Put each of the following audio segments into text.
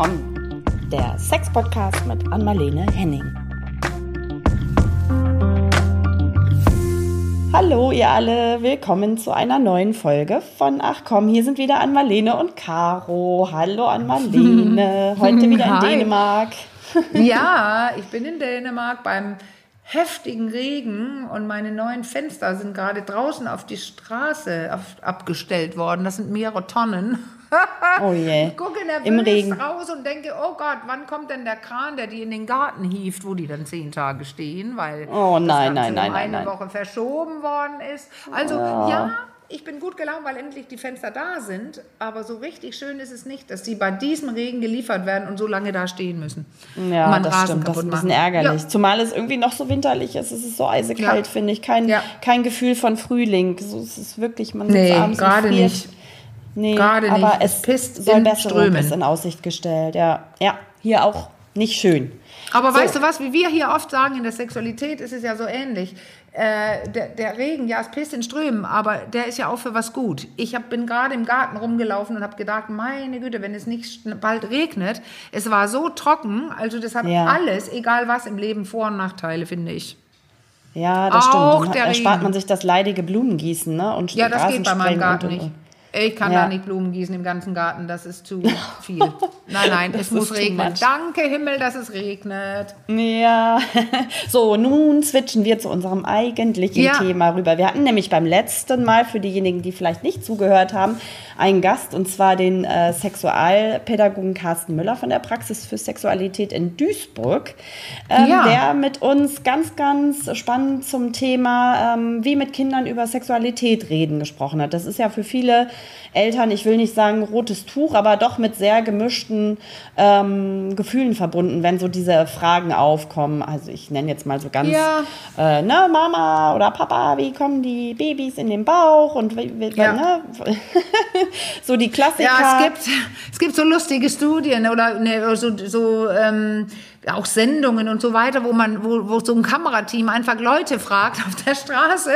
Komm, der Sex-Podcast mit Anmalene Henning. Hallo ihr alle, willkommen zu einer neuen Folge von Ach komm, hier sind wieder Anmalene und Caro. Hallo Anmalene, heute wieder in Hi. Dänemark. Ja, ich bin in Dänemark beim heftigen Regen und meine neuen Fenster sind gerade draußen auf die Straße auf, abgestellt worden. Das sind mehrere Tonnen. Oh je. Ich gucke nervös Im Regen. raus und denke, oh Gott, wann kommt denn der Kran, der die in den Garten hieft, wo die dann zehn Tage stehen, weil Oh nein, das nein, Ganze nein, um nein, eine nein. Woche verschoben worden ist. Also ja, ich bin gut gelaunt, weil endlich die Fenster da sind, aber so richtig schön ist es nicht, dass die bei diesem Regen geliefert werden und so lange da stehen müssen. Ja, das Rasen stimmt. Das ist ein bisschen machen. ärgerlich. Ja. Zumal es irgendwie noch so winterlich ist. Es ist so eisekalt, Ja. finde ich. Kein, Ja. kein Gefühl von Frühling. So, es ist wirklich, man sitzt Nee, abends und gerade nicht. Nee, Gerade aber nicht. es pisst soll in Besserung Strömen. ist in Aussicht gestellt. Ja, ja, hier auch nicht schön. Aber So. weißt du was, wie wir hier oft sagen, in der Sexualität ist es ja so ähnlich. Äh, der, der Regen, ja, es pisst in Strömen, aber der ist ja auch für was gut. Ich hab, bin gerade im Garten rumgelaufen und habe gedacht, meine Güte, wenn es nicht bald regnet, es war so trocken, also das hat Ja. alles, egal was im Leben, Vor- und Nachteile, finde ich. Ja, das Auch stimmt. der erspart Regen. man sich das leidige Blumengießen, ne? Und Ja, das geht bei meinem Garten und, und, nicht. Ich kann Ja. da nicht Blumen gießen im ganzen Garten, das ist zu viel. Nein, nein, es muss regnen. Danke Himmel, dass es regnet. Ja, so, nun switchen wir zu unserem eigentlichen Ja. Thema rüber. Wir hatten nämlich beim letzten Mal, für diejenigen, die vielleicht nicht zugehört haben, einen Gast, und zwar den äh, Sexualpädagogen Carsten Müller von der Praxis für Sexualität in Duisburg, ähm, Ja. der mit uns ganz, ganz spannend zum Thema, ähm, wie mit Kindern über Sexualität reden, gesprochen hat. Das ist ja für viele Eltern, ich will nicht sagen rotes Tuch, aber doch mit sehr gemischten ähm, Gefühlen verbunden, wenn so diese Fragen aufkommen. Also ich nenne jetzt mal so ganz, Ja. äh, ne, Mama oder Papa, wie kommen die Babys in den Bauch und wie, Ja. ne? so die Klassiker. Ja, es gibt, es gibt so lustige Studien oder ne, so, so ähm, auch Sendungen und so weiter, wo man, wo, wo so ein Kamerateam einfach Leute fragt auf der Straße,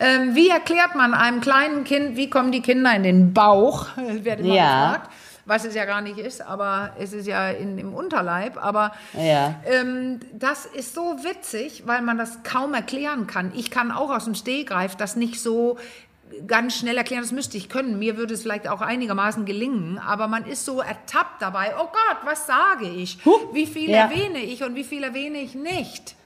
ähm, wie erklärt man einem kleinen Kind, wie kommen die Kinder in den Bauch? Werde immer Ja. gefragt. Was es ja gar nicht ist, aber es ist ja in, im Unterleib. Aber Ja. ähm, das ist so witzig, weil man das kaum erklären kann. Ich kann auch aus dem Stehgreif das nicht so ganz schnell erklären, das müsste ich können. Mir würde es vielleicht auch einigermaßen gelingen, aber man ist so ertappt dabei. Oh Gott, was sage ich? Wie viel ja. erwähne ich und wie viel erwähne ich nicht?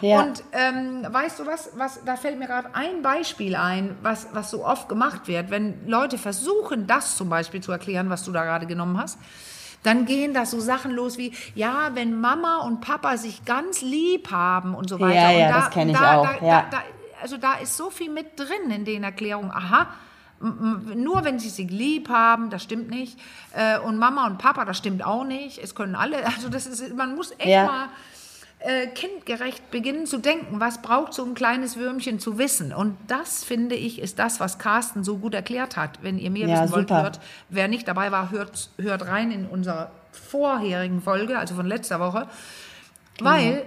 Ja. Und ähm, weißt du was, was, da fällt mir gerade ein Beispiel ein, was, was so oft gemacht wird. Wenn Leute versuchen, das zum Beispiel zu erklären, was du da gerade genommen hast, dann gehen da so Sachen los wie, ja, wenn Mama und Papa sich ganz lieb haben und so weiter. Ja, und ja, da, das kenn ich da, auch, Da, ja. da, also da ist so viel mit drin in den Erklärungen. Aha, nur wenn sie sich lieb haben, das stimmt nicht. Äh, Und Mama und Papa, das stimmt auch nicht. Es können alle, also das ist, man muss echt Ja. mal äh, kindgerecht beginnen zu denken, was braucht so ein kleines Würmchen zu wissen. Und das, finde ich, ist das, was Carsten so gut erklärt hat. Wenn ihr mehr Ja, wissen wollt, super. hört, wer nicht dabei war, hört, hört rein in unserer vorherigen Folge, also von letzter Woche. Genau. Weil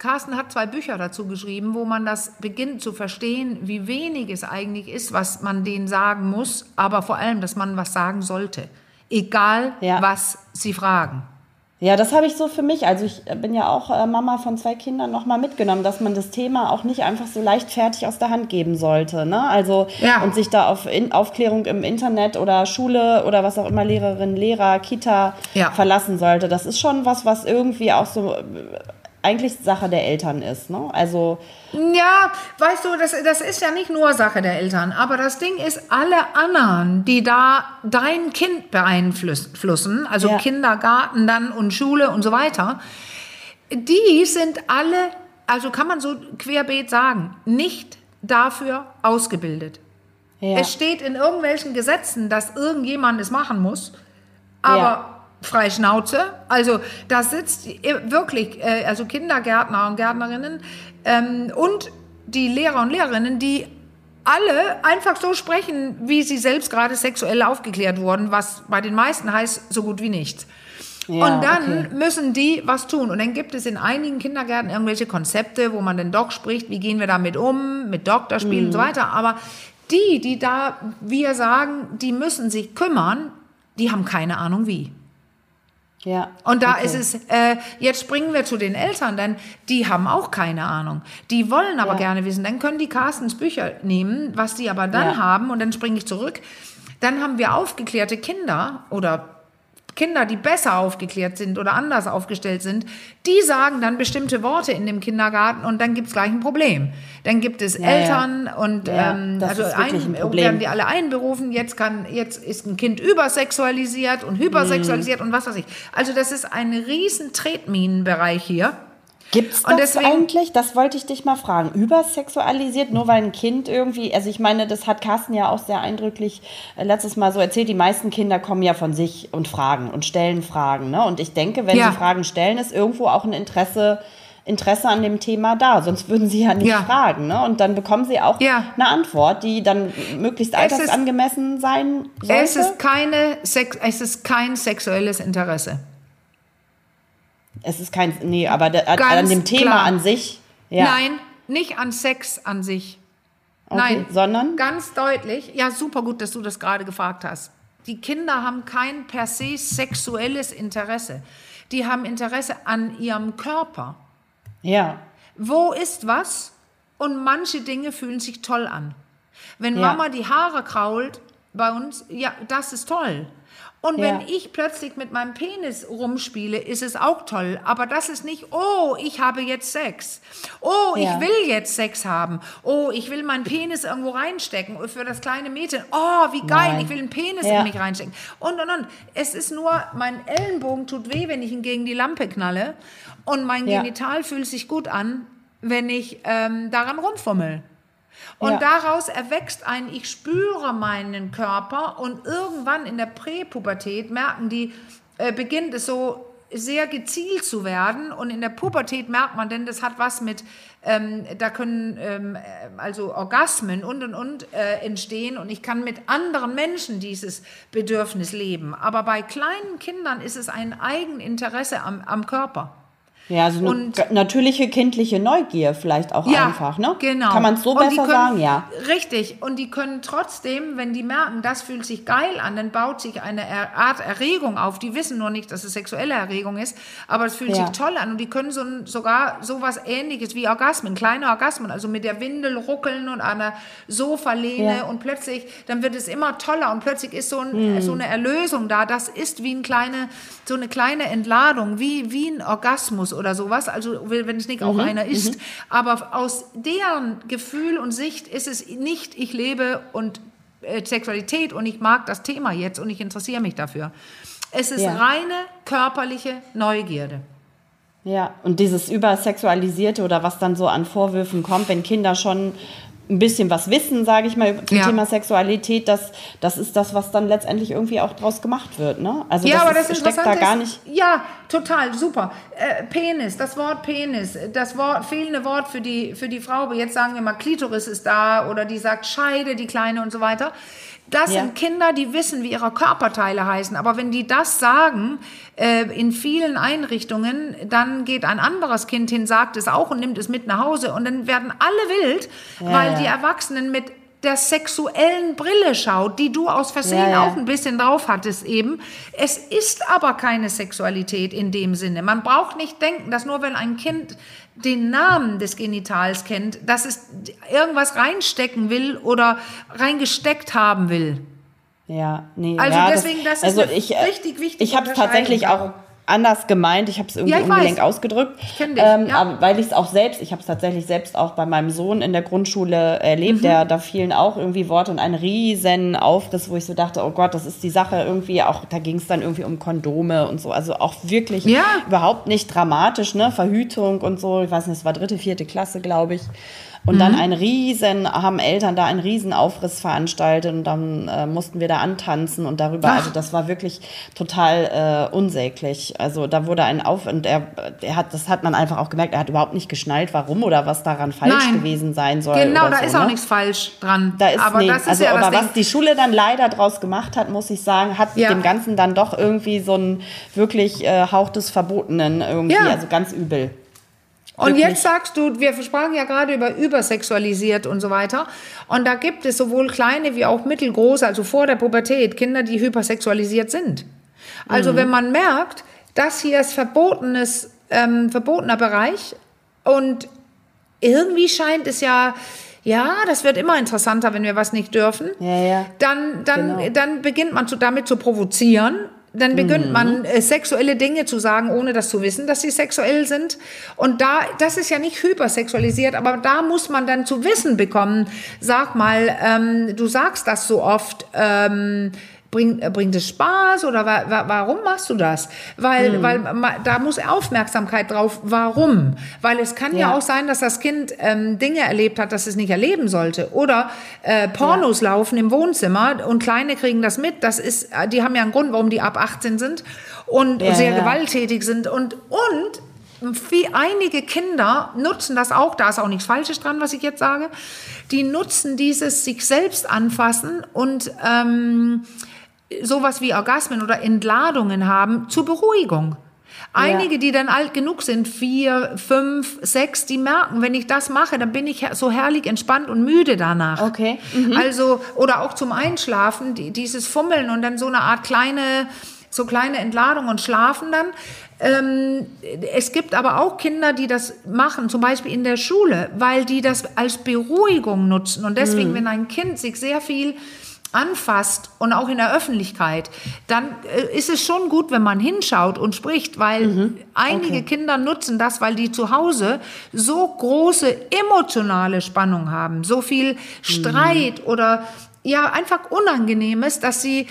Carsten hat zwei Bücher dazu geschrieben, wo man das beginnt zu verstehen, wie wenig es eigentlich ist, was man denen sagen muss, aber vor allem, dass man was sagen sollte. Egal, Ja. was sie fragen. Ja, das habe ich so für mich. Also ich bin ja auch äh, Mama von zwei Kindern nochmal mitgenommen, dass man das Thema auch nicht einfach so leichtfertig aus der Hand geben sollte. Ne? Also Ja. und sich da auf in Aufklärung im Internet oder Schule oder was auch immer Lehrerin, Lehrer, Kita Ja. verlassen sollte. Das ist schon was, was irgendwie auch so äh, eigentlich Sache der Eltern ist. Ne? Also Ja, weißt du, das, das ist ja nicht nur Sache der Eltern, aber das Ding ist, alle anderen, die da dein Kind beeinflussen, also Ja. Kindergarten dann und Schule und so weiter, die sind alle, also kann man so querbeet sagen, nicht dafür ausgebildet. ja. Es steht in irgendwelchen Gesetzen, dass irgendjemand es machen muss, aber Ja. Frei Schnauze. Also da sitzt wirklich, äh, also Kindergärtner und Gärtnerinnen ähm, und die Lehrer und Lehrerinnen, die alle einfach so sprechen, wie sie selbst gerade sexuell aufgeklärt wurden, was bei den meisten heißt, so gut wie nichts. Ja, und dann okay. müssen die was tun. Und dann gibt es in einigen Kindergärten irgendwelche Konzepte, wo man den Doc spricht, wie gehen wir damit um, mit Doktorspielen und so Mhm. weiter. Aber die, die da, wir sagen, die müssen sich kümmern, die haben keine Ahnung wie. Ja. Und da okay. ist es, äh, jetzt springen wir zu den Eltern, denn die haben auch keine Ahnung. Die wollen aber Ja. gerne wissen. Dann können die Carstens Bücher nehmen, was die aber dann Ja. haben, und dann springe ich zurück. Dann haben wir aufgeklärte Kinder oder Kinder, die besser aufgeklärt sind oder anders aufgestellt sind, die sagen dann bestimmte Worte in dem Kindergarten und dann gibt es gleich ein Problem. Dann gibt es ja. Eltern und Ja, ähm, also ein ein, Problem. werden die alle einberufen, jetzt kann, jetzt ist ein Kind übersexualisiert und hypersexualisiert und was weiß ich. Also das ist ein riesen Tretminenbereich hier. Gibt's Und das deswegen- eigentlich? Das wollte ich dich mal fragen. Übersexualisiert, nur weil ein Kind irgendwie, also ich meine, das hat Carsten ja auch sehr eindrücklich äh, letztes Mal so erzählt, die meisten Kinder kommen ja von sich und fragen und stellen Fragen. Ne? Und ich denke, wenn Ja. sie Fragen stellen, ist irgendwo auch ein Interesse, Interesse an dem Thema da. Sonst würden sie ja nicht Ja. fragen. Ne? Und dann bekommen sie auch Ja. eine Antwort, die dann möglichst Es altersangemessen sein sollte. Es ist, keine Sex, es ist kein sexuelles Interesse. Es ist kein, nee, aber da, an dem Thema klar. an sich. Ja. Nein, nicht an Sex an sich. Okay, Nein, sondern? ganz deutlich. Ja, super gut, dass du das gerade gefragt hast. Die Kinder haben kein per se sexuelles Interesse. Die haben Interesse an ihrem Körper. Ja. Wo ist was? Und manche Dinge fühlen sich toll an. Wenn Ja. Mama die Haare krault bei uns, ja, das ist toll. Und wenn Ja. ich plötzlich mit meinem Penis rumspiele, ist es auch toll. Aber das ist nicht, oh, ich habe jetzt Sex. Oh, Ja. ich will jetzt Sex haben. Oh, ich will meinen Penis irgendwo reinstecken. Für das kleine Mädchen, oh, wie geil, Nein. ich will einen Penis Ja. in mich reinstecken. Und, und, und. Es ist nur, mein Ellenbogen tut weh, wenn ich ihn gegen die Lampe knalle. Und mein. Genital fühlt sich gut an, wenn ich ähm, daran rumfummel. Und Ja. daraus erwächst ein, ich spüre meinen Körper und irgendwann in der Präpubertät merken die, äh, beginnt es so sehr gezielt zu werden und in der Pubertät merkt man, denn das hat was mit, ähm, da können ähm, äh, also Orgasmen und und und äh, entstehen und ich kann mit anderen Menschen dieses Bedürfnis leben. Aber bei kleinen Kindern ist es ein Eigeninteresse am, am Körper. Ja, also Und- natürliche kindliche Neugier vielleicht auch einfach, ne? Genau. Kann man es so Und besser können, sagen, ja. Richtig. Und die können trotzdem, wenn die merken, das fühlt sich geil an, dann baut sich eine Art Erregung auf. Die wissen nur nicht, dass es sexuelle Erregung ist, aber es fühlt Ja. sich toll an. Und die können so sogar sowas ähnliches wie Orgasmen, kleine Orgasmen, also mit der Windel ruckeln und an der Sofalehne Ja. und plötzlich, dann wird es immer toller und plötzlich ist so, ein, so eine Erlösung da. Das ist wie ein kleine, so eine kleine Entladung, wie, wie ein Orgasmus oder sowas. Also wenn es nicht auch einer ist. Aber aus deren Gefühl und Sicht ist es nicht, ich lebe und äh, Sexualität und ich mag das Thema jetzt und ich interessiere mich dafür. Es ist Ja. reine körperliche Neugierde. Ja, und dieses Übersexualisierte oder was dann so an Vorwürfen kommt, wenn Kinder schon ein bisschen was wissen, sage ich mal, zum Ja. Thema Sexualität, das, das ist das, was dann letztendlich irgendwie auch draus gemacht wird, ne? Also ja, das, aber ist, das steckt da gar ist, nicht. Ja, total, super. Äh, Penis, das Wort Penis, das Wort, fehlende Wort für die, für die Frau, jetzt sagen wir mal Klitoris ist da oder die sagt Scheide, die Kleine und so weiter. Das Ja. sind Kinder, die wissen, wie ihre Körperteile heißen. Aber wenn die das sagen, äh, in vielen Einrichtungen, dann geht ein anderes Kind hin, sagt es auch und nimmt es mit nach Hause. Und dann werden alle wild, Ja, weil die Erwachsenen mit der sexuellen Brille schaut, die du aus Versehen Ja, ja. auch ein bisschen drauf hattest eben. Es ist aber keine Sexualität in dem Sinne. Man braucht nicht denken, dass nur wenn ein Kind den Namen des Genitals kennt, dass es irgendwas reinstecken will oder reingesteckt haben will. Ja, nee. Also ja, deswegen, das ist also ich, äh, richtig wichtige Ich habe es tatsächlich auch anders gemeint. Ich habe es irgendwie Ja, ungelenk weiß. ausgedrückt. Ich kenn dich, ähm, ja. aber weil ich es auch selbst, ich habe es tatsächlich selbst auch bei meinem Sohn in der Grundschule Mhm. erlebt. Der, da fielen auch irgendwie Worte und ein riesen Aufriss, wo ich so dachte, oh Gott, das ist die Sache irgendwie auch, da ging es dann irgendwie um Kondome und so. Also auch wirklich Ja. überhaupt nicht dramatisch, ne? Verhütung und so. Ich weiß nicht, es war dritte, vierte Klasse, glaube ich. Und dann Mhm. ein riesen, haben Eltern da einen riesen Aufriss veranstaltet und dann äh, mussten wir da antanzen und darüber, Ach. also das war wirklich total äh, unsäglich. Also da wurde ein Auf und er, er hat, das hat man einfach auch gemerkt, er hat überhaupt nicht geschnallt, warum oder was daran falsch Nein. gewesen sein soll. Genau, da so, ist auch ne? nichts falsch dran. Da ist, aber nee, das ist also, ja aber was die Schule dann leider draus gemacht hat, muss ich sagen, hat Ja. dem Ganzen dann doch irgendwie so ein wirklich äh, Hauch des Verbotenen irgendwie, Ja. also ganz übel. Und Wirklich. jetzt sagst du, wir sprachen ja gerade über übersexualisiert und so weiter. Und da gibt es sowohl kleine wie auch mittelgroße, also vor der Pubertät, Kinder, die hypersexualisiert sind. Mhm. Also wenn man merkt, das hier ist verbotenes, ähm, verbotener Bereich und irgendwie scheint es ja, ja, das wird immer interessanter, wenn wir was nicht dürfen. Ja, ja. Dann, dann, Genau. dann beginnt man zu, damit zu provozieren. Dann beginnt Mhm. man äh, sexuelle Dinge zu sagen, ohne das zu wissen, dass sie sexuell sind. Und da, das ist ja nicht hypersexualisiert, aber da muss man dann zu wissen bekommen. Sag mal, ähm, du sagst das so oft. Ähm, Bringt, äh, bringt es Spaß oder wa wa warum machst du das? Weil, Mhm. weil da muss Aufmerksamkeit drauf. Warum? Weil es kann ja, Ja. auch sein, dass das Kind ähm, Dinge erlebt hat, das es nicht erleben sollte. Oder äh, Pornos laufen im Wohnzimmer und Kleine kriegen das mit. Das ist, äh, die haben ja einen Grund, warum die ab 18 sind und Ja, sehr ja. gewalttätig sind. Und, und wie einige Kinder nutzen das auch, da ist auch nichts Falsches dran, was ich jetzt sage, die nutzen dieses sich selbst anfassen und ähm, sowas wie Orgasmen oder Entladungen haben zur Beruhigung. Einige, die dann alt genug sind, vier, fünf, sechs, die merken, wenn ich das mache, dann bin ich so herrlich entspannt und müde danach. Okay. Also, oder auch zum Einschlafen, die, dieses Fummeln und dann so eine Art kleine, so kleine Entladung und schlafen dann. Ähm, es gibt aber auch Kinder, die das machen, zum Beispiel in der Schule, weil die das als Beruhigung nutzen. Und deswegen, wenn ein Kind sich sehr viel anfasst und auch in der Öffentlichkeit, dann äh, ist es schon gut, wenn man hinschaut und spricht, weil einige Kinder nutzen das, weil die zu Hause so große emotionale Spannung haben, so viel Streit oder ja einfach Unangenehmes, dass sie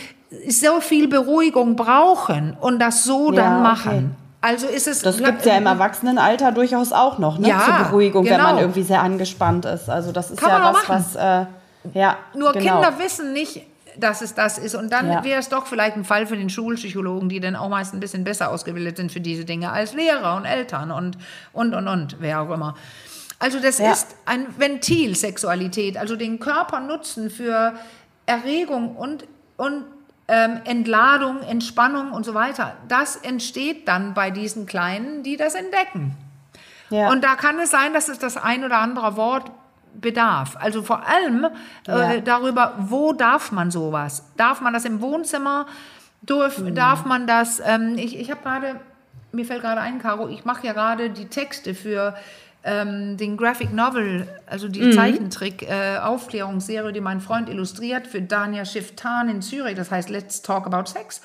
so viel Beruhigung brauchen und das so Ja, dann okay. machen. Also ist es Das gibt es ja im Erwachsenenalter durchaus auch noch, ne? Ja, Zur Beruhigung, wenn man genau. irgendwie sehr angespannt ist. Also das ist Kann ja was, was äh, ja, Nur genau. Kinder wissen nicht, dass es das ist. Und dann Ja. wäre es doch vielleicht ein Fall für den Schulpsychologen, die dann auch meist ein bisschen besser ausgebildet sind für diese Dinge als Lehrer und Eltern und, und, und, und, wer auch immer. Also das Ja. ist ein Ventil Sexualität, also den Körper nutzen für Erregung und, und ähm, Entladung, Entspannung und so weiter. Das entsteht dann bei diesen Kleinen, die das entdecken. Ja. Und da kann es sein, dass es das ein oder andere Wort bedarf. Also vor allem Ja. äh, darüber, wo darf man sowas? Darf man das im Wohnzimmer? Darf, Mhm. darf man das? Ähm, ich ich habe gerade, mir fällt gerade ein, Caro, ich mache ja gerade die Texte für ähm, den Graphic Novel, also die Mhm. Zeichentrick-Aufklärungsserie, die mein Freund illustriert für Dania Shiftan in Zürich. Das heißt Let's Talk About Sex.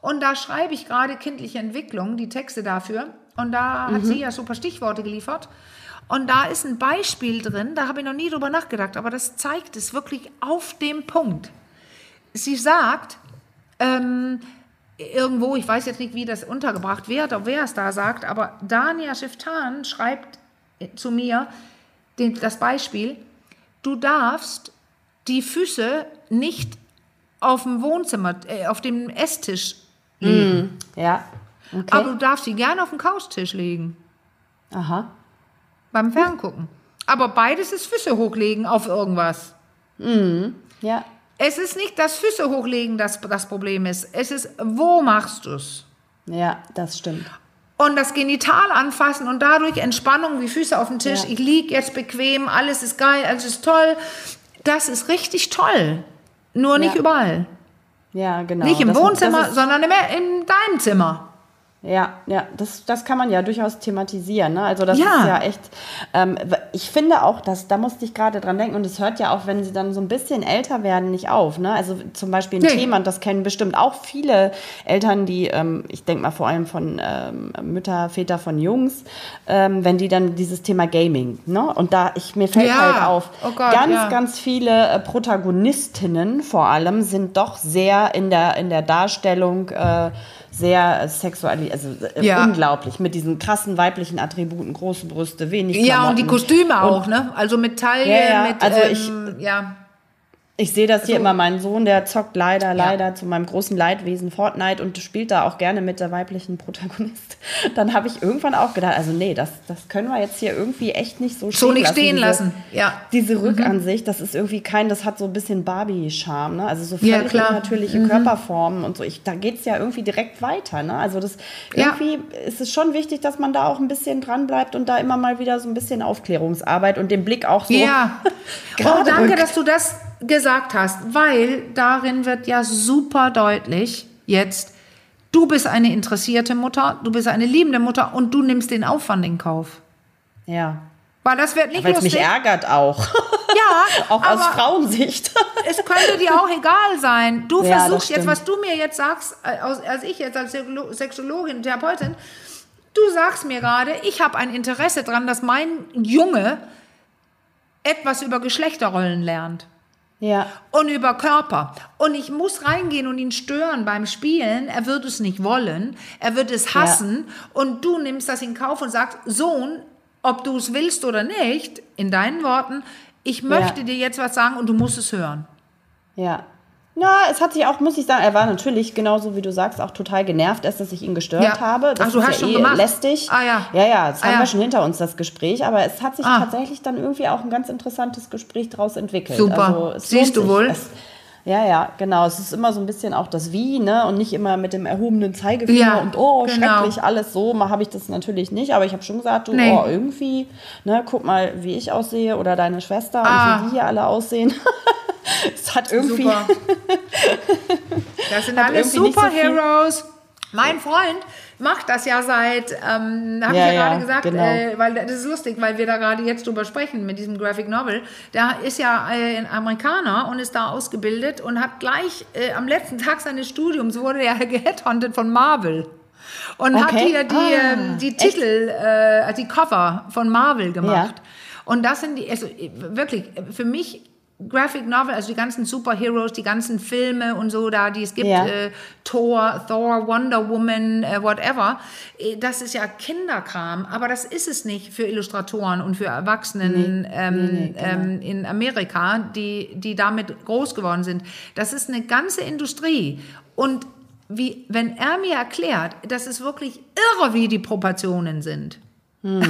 Und da schreibe ich gerade kindliche Entwicklung, die Texte dafür. Und da hat sie ja super Stichworte geliefert. Und da ist ein Beispiel drin, da habe ich noch nie drüber nachgedacht, aber das zeigt es wirklich auf dem Punkt. Sie sagt, ähm, irgendwo, ich weiß jetzt nicht, wie das untergebracht wird, oder wer es da sagt, aber Dania Shiftan schreibt zu mir den, das Beispiel, du darfst die Füße nicht auf dem Wohnzimmer, äh, auf dem Esstisch legen, ja. Okay. aber du darfst sie gerne auf den Couchtisch legen, Aha. Beim Ferngucken. Aber beides ist Füße hochlegen auf irgendwas. Ja. Es ist nicht das Füße hochlegen, das das Problem ist. Es ist, wo machst du es? Ja, das stimmt. Und das Genital anfassen und dadurch Entspannung wie Füße auf dem Tisch. Ja. Ich liege jetzt bequem, alles ist geil, alles ist toll. Das ist richtig toll. Nur nicht Ja. überall. Ja, genau. nicht im Das- Wohnzimmer, das sondern im, in deinem Zimmer. Ja, ja, das, das kann man ja durchaus thematisieren. Ne? Also das Ja. ist ja echt, ähm, ich finde auch, dass, da musste ich gerade dran denken und es hört ja auch, wenn sie dann so ein bisschen älter werden, nicht auf. Ne? Also zum Beispiel ein Nee. Thema, und das kennen bestimmt auch viele Eltern, die, ähm, ich denke mal vor allem von ähm, Mütter, Väter von Jungs, ähm, wenn die dann dieses Thema Gaming, ne? und da, ich, mir fällt Ja. halt auf, Oh Gott, ganz, ja. ganz viele äh, Protagonistinnen vor allem sind doch sehr in der, in der Darstellung äh, sehr sexuell, also äh, Ja. unglaublich, mit diesen krassen weiblichen Attributen, große Brüste, wenig Ja, und die Klamotten. Kostüme Und auch, ne? Also mit Taille, Ja, ja, mit, also ähm, ja. Ich sehe das hier So. immer, mein Sohn, der zockt leider, leider zu meinem großen Leidwesen Fortnite und spielt da auch gerne mit der weiblichen Protagonist. Dann habe ich irgendwann auch gedacht, also nee, das, das können wir jetzt hier irgendwie echt nicht so stehen So nicht lassen. stehen diese, lassen, ja. Mhm. Diese Rückansicht, das ist irgendwie kein, das hat so ein bisschen Barbie-Charme, ne? Also so Ja, völlig. Mhm. natürliche Körperformen und so. Ich, da geht es ja irgendwie direkt weiter, ne? Also das Ja. irgendwie ist es schon wichtig, dass man da auch ein bisschen dran bleibt und da immer mal wieder so ein bisschen Aufklärungsarbeit und den Blick auch so Ja. Oh, danke, rückt. dass du das gesagt hast, weil darin wird ja super deutlich jetzt, Du bist eine interessierte Mutter, du bist eine liebende Mutter und du nimmst den Aufwand in Kauf. Ja. Weil das wird nicht Weil es mich ärgert auch. Ja, auch aus Frauensicht. Es könnte dir auch egal sein. Du Ja, versuchst jetzt, was du mir jetzt sagst, äh, als ich jetzt als Sexolo- Sexologin, Therapeutin, du sagst mir gerade, ich habe ein Interesse daran, dass mein Junge etwas über Geschlechterrollen lernt ja. und über Körper. Und ich muss reingehen und ihn stören beim Spielen. Er wird es nicht wollen. Er wird es hassen. Und du nimmst das in Kauf und sagst, Sohn, ob du es willst oder nicht, in deinen Worten, ich möchte Ja. dir jetzt was sagen und du musst es hören. Ja. Na, es hat sich auch, muss ich sagen, er war natürlich genauso wie du sagst, auch total genervt, erst dass ich ihn gestört Ja. habe. Das Ach, du ist hast ja schon eh gemacht. lästig. Ah, ja. Ja, ja, das Ah, haben ja. wir schon hinter uns, das Gespräch. Aber es hat sich Ah. tatsächlich dann irgendwie auch ein ganz interessantes Gespräch daraus entwickelt. Super. Also, Siehst du wohl? Es, ja, ja, genau. Es ist immer so ein bisschen auch das Wie, ne? Und nicht immer mit dem erhobenen Zeigefinger Ja, und oh, genau. schrecklich, alles so. Mal habe ich das natürlich nicht. Aber ich habe schon gesagt, du, Nee. oh, irgendwie, ne, guck mal, wie ich aussehe oder deine Schwester Ah. und wie die hier alle aussehen. es hat irgendwie. Super. Das sind Hat alles irgendwie nicht so Superheroes. Mein Freund macht das ja seit, ähm, habe Ja, ich ja, ja, gerade gesagt, genau. äh, weil das ist lustig, weil wir da gerade jetzt drüber sprechen mit diesem Graphic Novel. Der ist ja äh, ein Amerikaner und ist da ausgebildet und hat gleich äh, am letzten Tag seines Studiums wurde er geheadhunted von Marvel. Und hat Okay. hier die, Ah, ähm, die? Titel, äh, also die Cover von Marvel gemacht. Ja. Und das sind die, also äh, wirklich, äh, für mich Graphic Novel, also die ganzen Superheroes, die ganzen Filme und so da, die es gibt, Ja. äh, Thor, Thor, Wonder Woman, äh, whatever, äh, das ist ja Kinderkram, aber das ist es nicht für Illustratoren und für Erwachsenen ähm, genau. ähm, in Amerika, die, die damit groß geworden sind. Das ist eine ganze Industrie. Und wie, wenn er mir erklärt, das ist wirklich irre, wie die Proportionen sind. der,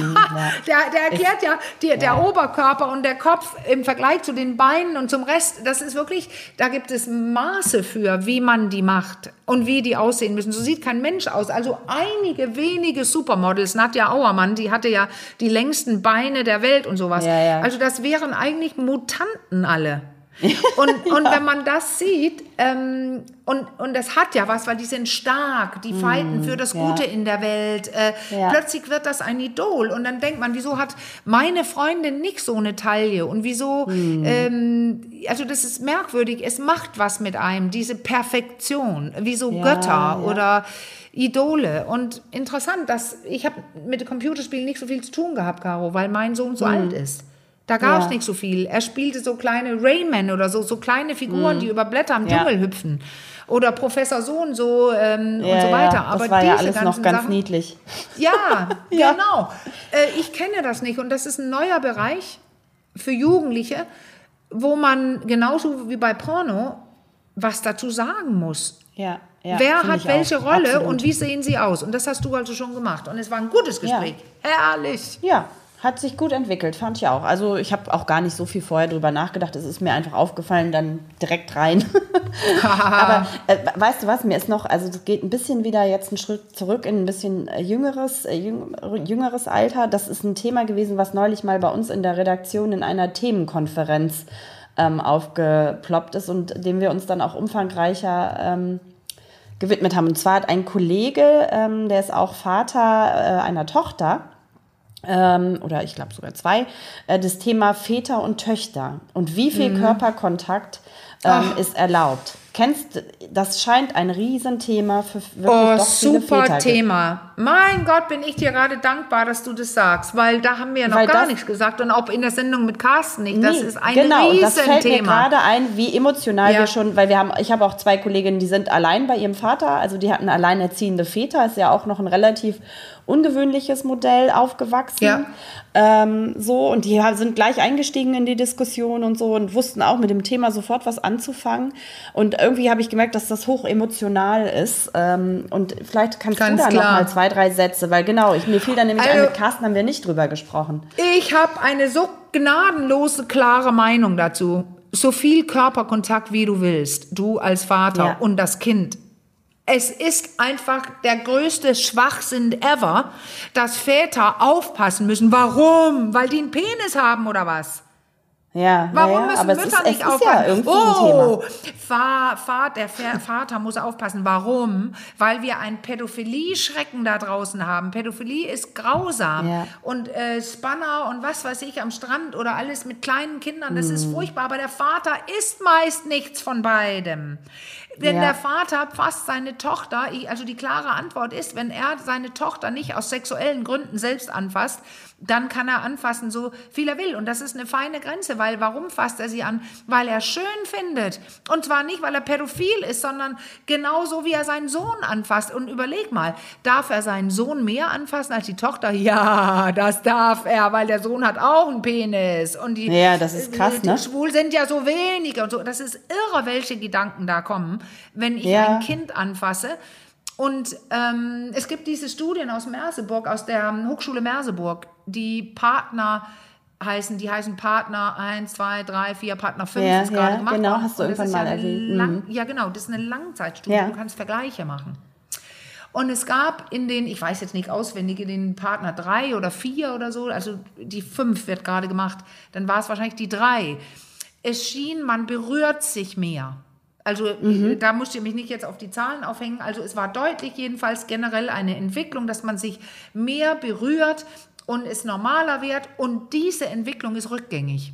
der erklärt ja, die, der Oberkörper und der Kopf im Vergleich zu den Beinen und zum Rest, das ist wirklich, da gibt es Maße für, wie man die macht und wie die aussehen müssen. So sieht kein Mensch aus. Also einige wenige Supermodels, Nadja Auermann, die hatte ja die längsten Beine der Welt und sowas. Ja, ja. Also das wären eigentlich Mutanten alle. Und, und wenn man das sieht, ähm, und, und das hat ja was, weil die sind stark, die fighten für das Mm, ja. Gute in der Welt. Äh, Ja. Plötzlich wird das ein Idol. Und dann denkt man, wieso hat meine Freundin nicht so eine Taille? Und wieso, Mm. ähm, also das ist merkwürdig, es macht was mit einem, diese Perfektion, wie so Ja, Götter ja. oder Idole. Und interessant, dass ich habe mit Computerspielen nicht so viel zu tun gehabt, Caro, weil mein Sohn so alt ist. Da gab es. Ja. nicht so viel. Er spielte so kleine Rayman oder so, so kleine Figuren, die über Blätter im. Ja. Dschungel hüpfen. Oder Professor so und so ähm, und Ja, so weiter. ja, Aber das war ja alles noch ganz Sachen, niedlich. ja, Ja. genau. Äh, ich kenne das nicht und das ist ein neuer Bereich für Jugendliche, wo man genauso wie bei Porno was dazu sagen muss. Ja, ja, Wer hat welche auch. Rolle Absolut. und wie sehen sie aus? Und das hast du also schon gemacht. Und es war ein gutes Gespräch. Herrlich. Ja, hat sich gut entwickelt, fand ich auch. Also ich habe auch gar nicht so viel vorher drüber nachgedacht. Es ist mir einfach aufgefallen, dann direkt rein. Aber äh, weißt du was, mir ist noch, also es geht ein bisschen wieder jetzt einen Schritt zurück in ein bisschen äh, jüngeres, äh, jüng, jüngeres Alter. Das ist ein Thema gewesen, was neulich mal bei uns in der Redaktion in einer Themenkonferenz ähm, aufgeploppt ist und dem wir uns dann auch umfangreicher ähm, gewidmet haben. Und zwar hat ein Kollege, ähm, der ist auch Vater äh, einer Tochter, ähm, oder ich glaube sogar zwei, äh, das Thema Väter und Töchter und wie viel Mhm. Körperkontakt ähm, ist erlaubt. Kennst, das scheint ein Riesenthema für wirklich Oh, doch viele super Väter. Thema. Mein Gott, bin ich dir gerade dankbar, dass du das sagst, weil da haben wir noch Weil gar nichts gesagt und auch in der Sendung mit Carsten nicht. Das Nee, ist ein genau, und das fällt mir Riesenthema. gerade ein, wie emotional Ja. wir schon, weil wir haben, ich habe auch zwei Kolleginnen, die sind allein bei ihrem Vater, also die hatten alleinerziehende Väter, ist ja auch noch ein relativ ungewöhnliches Modell aufgewachsen. Ja. Ähm, so, und die sind gleich eingestiegen in die Diskussion und so und wussten auch mit dem Thema sofort was anzufangen. Und irgendwie habe ich gemerkt, dass das hoch emotional ist. Ähm, und vielleicht kannst Ganz du da noch mal zwei, drei Sätze, weil genau, ich, mir fiel da nämlich ein, Also- mit Carsten haben wir nicht drüber gesprochen. Ich habe eine so gnadenlose, klare Meinung dazu. So viel Körperkontakt, wie du willst, du als Vater Ja. und das Kind. Es ist einfach der größte Schwachsinn ever, dass Väter aufpassen müssen. Warum? Weil die einen Penis haben oder was? Ja, Warum ja, müssen aber es Mütter ist, es nicht ist aufpassen? ja irgendwie ein oh, Thema. Fa- der Vater muss aufpassen. Warum? Weil wir einen Pädophilie-Schrecken da draußen haben. Pädophilie ist grausam. Ja. Und äh, Spanner und was weiß ich am Strand oder alles mit kleinen Kindern, das ist furchtbar. Aber der Vater ist meist nichts von beidem. Denn Ja. der Vater fasst seine Tochter, also die klare Antwort ist, wenn er seine Tochter nicht aus sexuellen Gründen selbst anfasst, dann kann er anfassen, so viel er will. Und das ist eine feine Grenze, weil warum fasst er sie an? Weil er schön findet. Und zwar nicht, weil er pädophil ist, sondern genauso wie er seinen Sohn anfasst. Und überleg mal, darf er seinen Sohn mehr anfassen als die Tochter? Ja, das darf er, weil der Sohn hat auch einen Penis. Und die, Ja, das ist krass, die ne? Schwul sind ja so wenige und so. Das ist irre, welche Gedanken da kommen, wenn ich Ja. ein Kind anfasse. Und ähm, es gibt diese Studien aus Merseburg, aus der Hochschule Merseburg, die Partner heißen, die heißen Partner 1, 2, 3, 4, Partner 5 Ja, ist gerade ja, gemacht genau, hast du irgendwann mal ja erwähnt. Mhm. Lang, Ja, genau, das ist eine Langzeitstudie, Ja. du kannst Vergleiche machen. Und es gab in den, ich weiß jetzt nicht auswendig, in den Partner 3 oder 4 oder so, also die 5 wird gerade gemacht, dann war es wahrscheinlich die 3. Es schien, man berührt sich mehr. Also Mhm. äh, da musst ihr mich nicht jetzt auf die Zahlen aufhängen. Also es war deutlich jedenfalls generell eine Entwicklung, dass man sich mehr berührt und es normaler wird. Und diese Entwicklung ist rückgängig.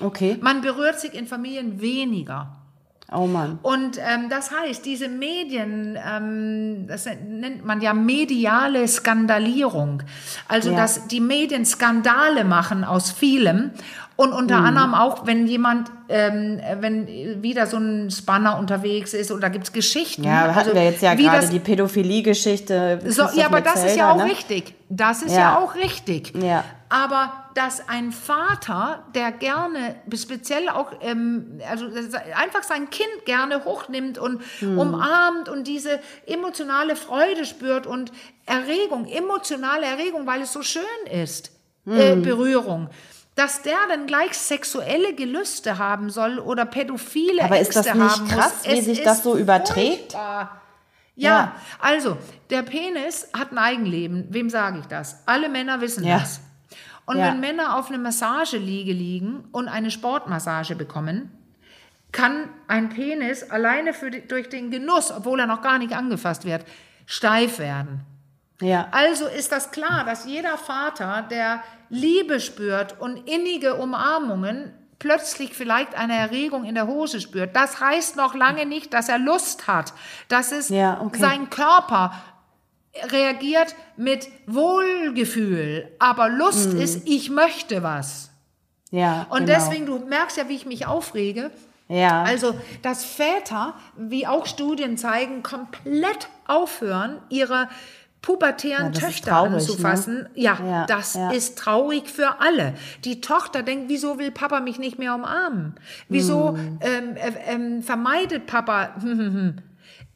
Okay. Man berührt sich in Familien weniger. Oh Mann. Und ähm, das heißt, diese Medien, ähm, das nennt man ja mediale Skandalierung. Also, Ja. dass die Medien Skandale machen aus vielem. Und unter anderem auch, wenn jemand, ähm, wenn wieder so ein Spanner unterwegs ist oder gibt es Geschichten. Ja, hatten also, wir jetzt ja gerade das- die Pädophilie-Geschichte. so, ja, aber das ist ja Metzelder, auch ne? richtig. Das ist ja, Ja. auch richtig. Ja. Aber dass ein Vater, der gerne, speziell auch, ähm, also einfach sein Kind gerne hochnimmt und Hm. umarmt und diese emotionale Freude spürt und Erregung, emotionale Erregung, weil es so schön ist, äh, Hm. Berührung. Dass der dann gleich sexuelle Gelüste haben soll oder pädophile Aber ist das Ängste nicht krass, muss. wie Es sich das so überträgt? furchtbar. Ja, Ja. also der Penis hat ein Eigenleben. Wem sage ich das? Alle Männer wissen Ja. das. Und Ja. wenn Männer auf eine Massageliege liegen und eine Sportmassage bekommen, kann ein Penis alleine die, durch den Genuss, obwohl er noch gar nicht angefasst wird, steif werden. Ja. Also ist das klar, dass jeder Vater, der Liebe spürt und innige Umarmungen, plötzlich vielleicht eine Erregung in der Hose spürt. Das heißt noch lange nicht, dass er Lust hat, dass es Ja, okay. sein Körper reagiert mit Wohlgefühl, aber Lust Mhm. ist, ich möchte was. Ja. Und genau. deswegen, du merkst ja, wie ich mich aufrege. Ja. Also, dass Väter, wie auch Studien zeigen, komplett aufhören, ihre pubertären Ja, Töchter traurig, anzufassen. ne? Ja, Ja, das ja. ist traurig für alle. Die Tochter denkt, wieso will Papa mich nicht mehr umarmen? Wieso Hm. ähm, äh, ähm, vermeidet Papa?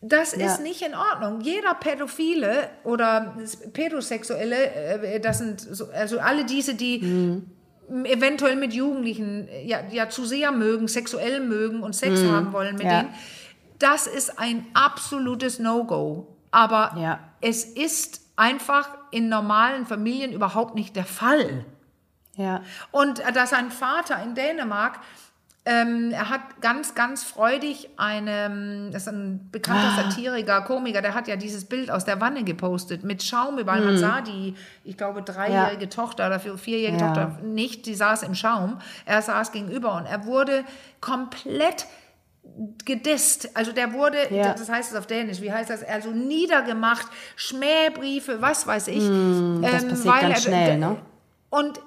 Das Ja. ist nicht in Ordnung. Jeder Pädophile oder Pädosexuelle, äh, das sind so, also alle diese, die Hm. eventuell mit Jugendlichen ja, ja zu sehr mögen, sexuell mögen und Sex haben wollen mit Mhm. Ja. denen, das ist ein absolutes No-Go. Aber Ja. es ist einfach in normalen Familien überhaupt nicht der Fall. ja. Und äh, dass ein Vater in Dänemark, ähm, er hat ganz, ganz freudig eine, ähm, das ist ein bekannter Ah. Satiriker, Komiker, der hat ja dieses Bild aus der Wanne gepostet mit Schaum überall. Man sah die, ich glaube, dreijährige Tochter oder vierjährige Ja. Tochter nicht, die saß im Schaum. Er saß gegenüber und er wurde komplett gedisst. Also der wurde, Ja. das heißt es auf Dänisch, wie heißt das? Also niedergemacht, Schmähbriefe, was weiß ich. Hm, das ähm, passiert weil ganz er- schnell, ne? Und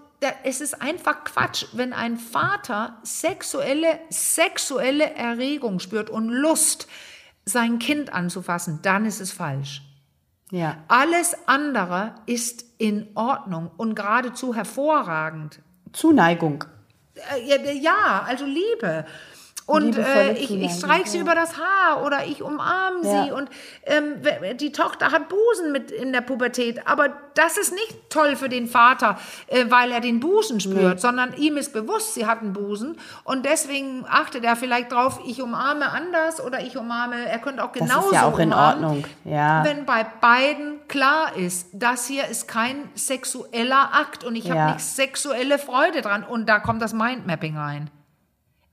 es ist einfach Quatsch, wenn ein Vater sexuelle, sexuelle Erregung spürt und Lust, sein Kind anzufassen, dann ist es falsch. Ja. Alles andere ist in Ordnung und geradezu hervorragend. Zuneigung. Äh, Ja, also Liebe. Und äh, ich, ich Zuneigung, streich sie ja. über das Haar oder ich umarme Ja. sie. Und ähm, die Tochter hat Busen mit in der Pubertät. Aber das ist nicht toll für den Vater, äh, weil er den Busen spürt, sondern ihm ist bewusst, sie hat einen Busen. Und deswegen achtet er vielleicht drauf, ich umarme anders oder ich umarme, er könnte auch Das genauso ist ja auch in umarmen. Ordnung. Ja. Wenn bei beiden klar ist, das hier ist kein sexueller Akt und ich Ja. habe nicht sexuelle Freude dran. Und da kommt das Mindmapping rein.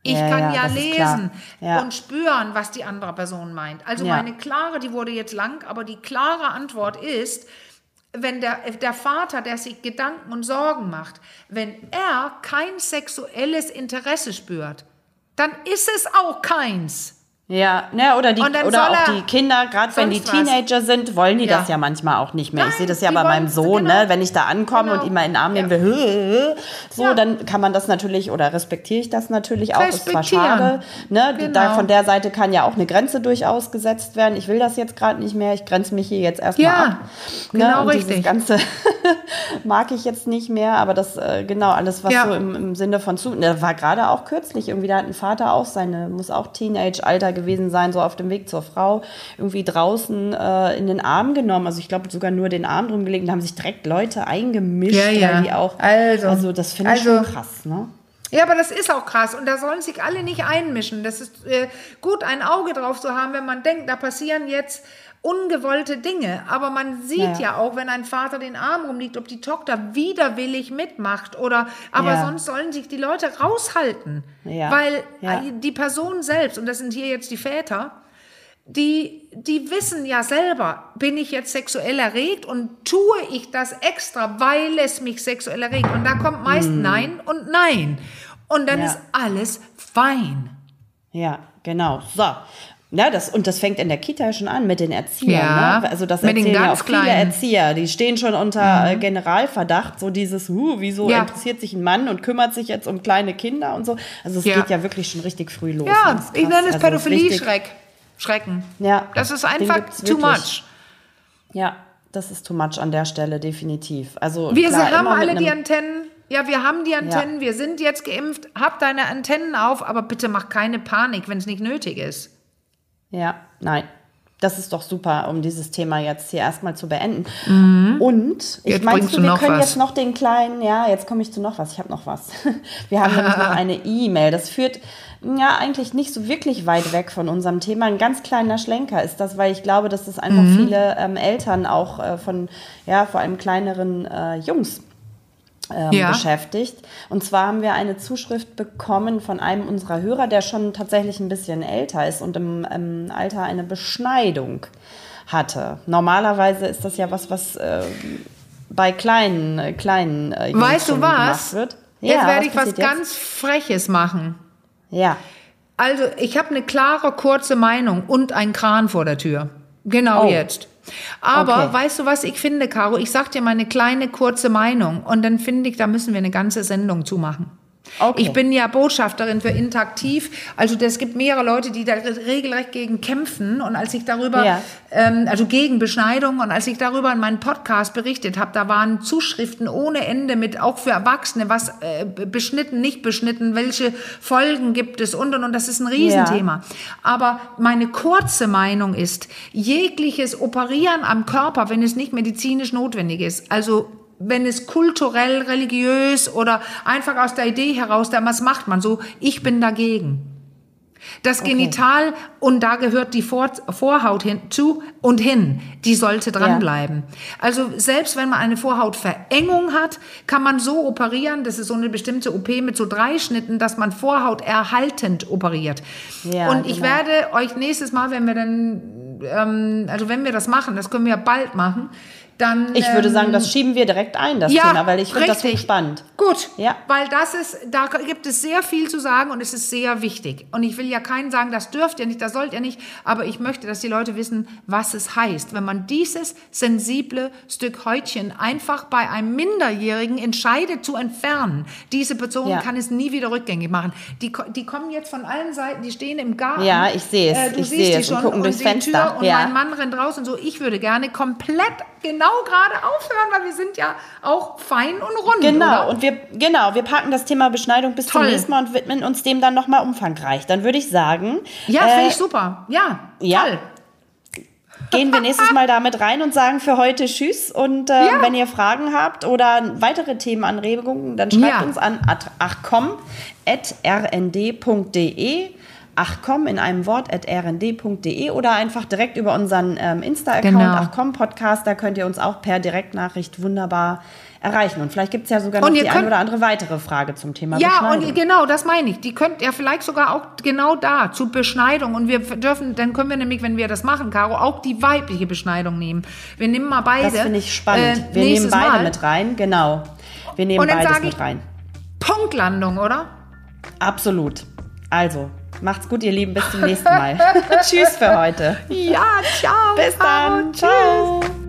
Ich Ja, kann ja, ja, lesen Ja. und spüren, was die andere Person meint. Also meine klare, die wurde jetzt lang, aber die klare Antwort ist, wenn der, der Vater, der sich Gedanken und Sorgen macht, wenn er kein sexuelles Interesse spürt, dann ist es auch keins. Ja, ne, oder die oder auch die Kinder, gerade wenn die sonst was. Teenager sind, wollen die Ja. das ja manchmal auch nicht mehr. ich Nein, sehe das ja bei meinem Sohn, genau. ne, wenn ich da ankomme Genau. und ihn mal in den Arm nehmen Ja. will, so, Ja. dann kann man das natürlich oder respektiere ich das natürlich auch. Ist zwar schade, ne, die- da Genau. von der Seite kann ja auch eine Grenze durchaus gesetzt werden. Ich will das jetzt gerade nicht mehr. Ich grenze mich hier jetzt erstmal Ja, ab. genau und Dieses richtig. ganze mag ich jetzt nicht mehr, aber das äh, genau alles was so im, im Sinne von zu, da war gerade auch kürzlich irgendwie da hat ein Vater auch seine muss auch Teenage-Alter gewesen sein, so auf dem Weg zur Frau irgendwie draußen äh, in den Arm genommen, also ich glaube sogar nur den Arm drum gelegt, und haben sich direkt Leute eingemischt, Ja, ja. die auch Also, also das finde ich also- schon krass, ne? Ja, aber das ist auch krass und da sollen sich alle nicht einmischen. Das ist äh, gut, ein Auge drauf zu haben, wenn man denkt, da passieren jetzt ungewollte Dinge. Aber man sieht Ja. ja, auch, wenn ein Vater den Arm rumliegt, ob die Tochter widerwillig mitmacht oder, aber Ja. sonst sollen sich die Leute raushalten. Ja. Weil äh, die Person selbst, und das sind hier jetzt die Väter, die, die wissen ja selber, bin ich jetzt sexuell erregt und tue ich das extra, weil es mich sexuell erregt. Und da kommt meist Nein und Nein. Und dann Mm. Ist alles fein. Ja, genau. So. Ja, das, und das fängt in der Kita ja schon an mit den Erziehern. Ja, ne? Also das mit erzählen ja auch viele Kleinen. Mhm. Erzieher. Die stehen schon unter äh, Generalverdacht. So dieses, huh, wieso Ja. interessiert sich ein Mann und kümmert sich jetzt um kleine Kinder und so. Also es Ja. geht ja wirklich schon richtig früh los. Ja, ich nenne es Also Pädophilie-Schreck. Schrecken. Ja, Das ist einfach too much. Ja, das ist too much an der Stelle, definitiv. Also Wir klar, haben alle die Antennen. Ja, wir haben die Antennen. Wir sind jetzt geimpft. Hab deine Antennen auf, aber bitte mach keine Panik, wenn es nicht nötig ist. Ja, nein. Das ist doch super, um dieses Thema jetzt hier erstmal zu beenden. Und ich du wir können was. jetzt noch den kleinen, ja, jetzt komme ich zu noch was. Ich habe noch was. Wir haben nämlich noch eine E-Mail. Das führt ja eigentlich nicht so wirklich weit weg von unserem Thema. Ein ganz kleiner Schlenker ist das, weil ich glaube, dass das einfach Mhm. viele ähm, Eltern auch äh, von, ja, vor allem kleineren äh, Jungs ähm, Ja. beschäftigt. Und zwar haben wir eine Zuschrift bekommen von einem unserer Hörer, der schon tatsächlich ein bisschen älter ist und im, im Alter eine Beschneidung hatte. Normalerweise ist das ja was, was äh, bei kleinen, äh, kleinen äh, Weißt du was? gemacht wird. Jetzt Ja, werde ich was passiert jetzt? ganz Freches machen. Ja, Also, ich habe eine klare, kurze Meinung und ein Kran vor der Tür. Genau Oh. jetzt. Aber Okay. weißt du, was ich finde, Caro? Ich sag dir meine kleine, kurze Meinung und dann finde ich, da müssen wir eine ganze Sendung zumachen. Okay. Ich bin ja Botschafterin für Interaktiv. Also es gibt mehrere Leute, die da re- regelrecht gegen kämpfen. Und als ich darüber, Ja. ähm, also gegen Beschneidung, und als ich darüber in meinem Podcast berichtet habe, da waren Zuschriften ohne Ende mit auch für Erwachsene, was äh, beschnitten, nicht beschnitten, welche Folgen gibt es und und und. Das ist ein Riesenthema. Aber meine kurze Meinung ist, jegliches Operieren am Körper, wenn es nicht medizinisch notwendig ist, also wenn es kulturell, religiös oder einfach aus der Idee heraus, dann was macht man so? Ich bin dagegen. Das Genital, und da gehört die Vor Vorhaut hinzu und hin, die sollte dranbleiben. Also selbst wenn man eine Vorhautverengung hat, kann man so operieren, das ist so eine bestimmte OP mit so drei Schnitten, dass man Vorhaut erhaltend operiert. Ja, und ich genau. werde euch nächstes Mal, wenn wir dann, ähm, also wenn wir das machen, das können wir bald machen, dann... ich würde ähm, sagen, das schieben wir direkt ein, das Thema, weil ich finde das spannend. Gut, Ja. weil das ist, da gibt es sehr viel zu sagen und es ist sehr wichtig. Und ich will ja keinen sagen, das dürft ihr nicht, das sollt ihr nicht, aber ich möchte, dass die Leute wissen, was es heißt, wenn man dieses sensible Stück Häutchen einfach bei einem Minderjährigen entscheidet zu entfernen. Diese Person Ja. kann es nie wieder rückgängig machen. Die, die kommen jetzt von allen Seiten, die stehen im Garten. Ja, ich sehe es, Äh, du ich siehst die es und schon gucken und durchs die Fenster. Tür und Ja. mein Mann rennt raus und so. Ich würde gerne komplett genau gerade aufhören, weil wir sind ja auch fein und rund. Genau, oder? und wir, genau, wir packen das Thema Beschneidung bis Toll. zum nächsten Mal und widmen uns dem dann nochmal umfangreich. Dann würde ich sagen, Ja, äh, finde ich super. Ja, ja. toll. gehen wir nächstes Mal damit rein und sagen für heute Tschüss. Und äh, Ja. wenn ihr Fragen habt oder weitere Themenanregungen, dann schreibt Ja. uns an at- achcom.rnd.de. Achcom in einem Wort at rnd.de oder einfach direkt über unseren ähm, Insta-Account Genau. Achcom Podcast. Da könnt ihr uns auch per Direktnachricht wunderbar erreichen. Und vielleicht gibt es ja sogar noch die ein könnt- oder andere weitere Frage zum Thema Ja, Beschneidung. und genau, das meine ich. Die könnt ihr vielleicht sogar auch genau da zu Beschneidung. Und wir dürfen, dann können wir nämlich, wenn wir das machen, Caro, auch die weibliche Beschneidung nehmen. Wir nehmen mal beide. das finde ich spannend. äh, wir nehmen beide Mal. mit rein, genau. Wir nehmen beides mit rein. Punktlandung, oder? Absolut. Also, macht's gut, ihr Lieben. Bis zum nächsten Mal. Tschüss für heute. Ja, ciao. Bis dann. tschüss. Ciao.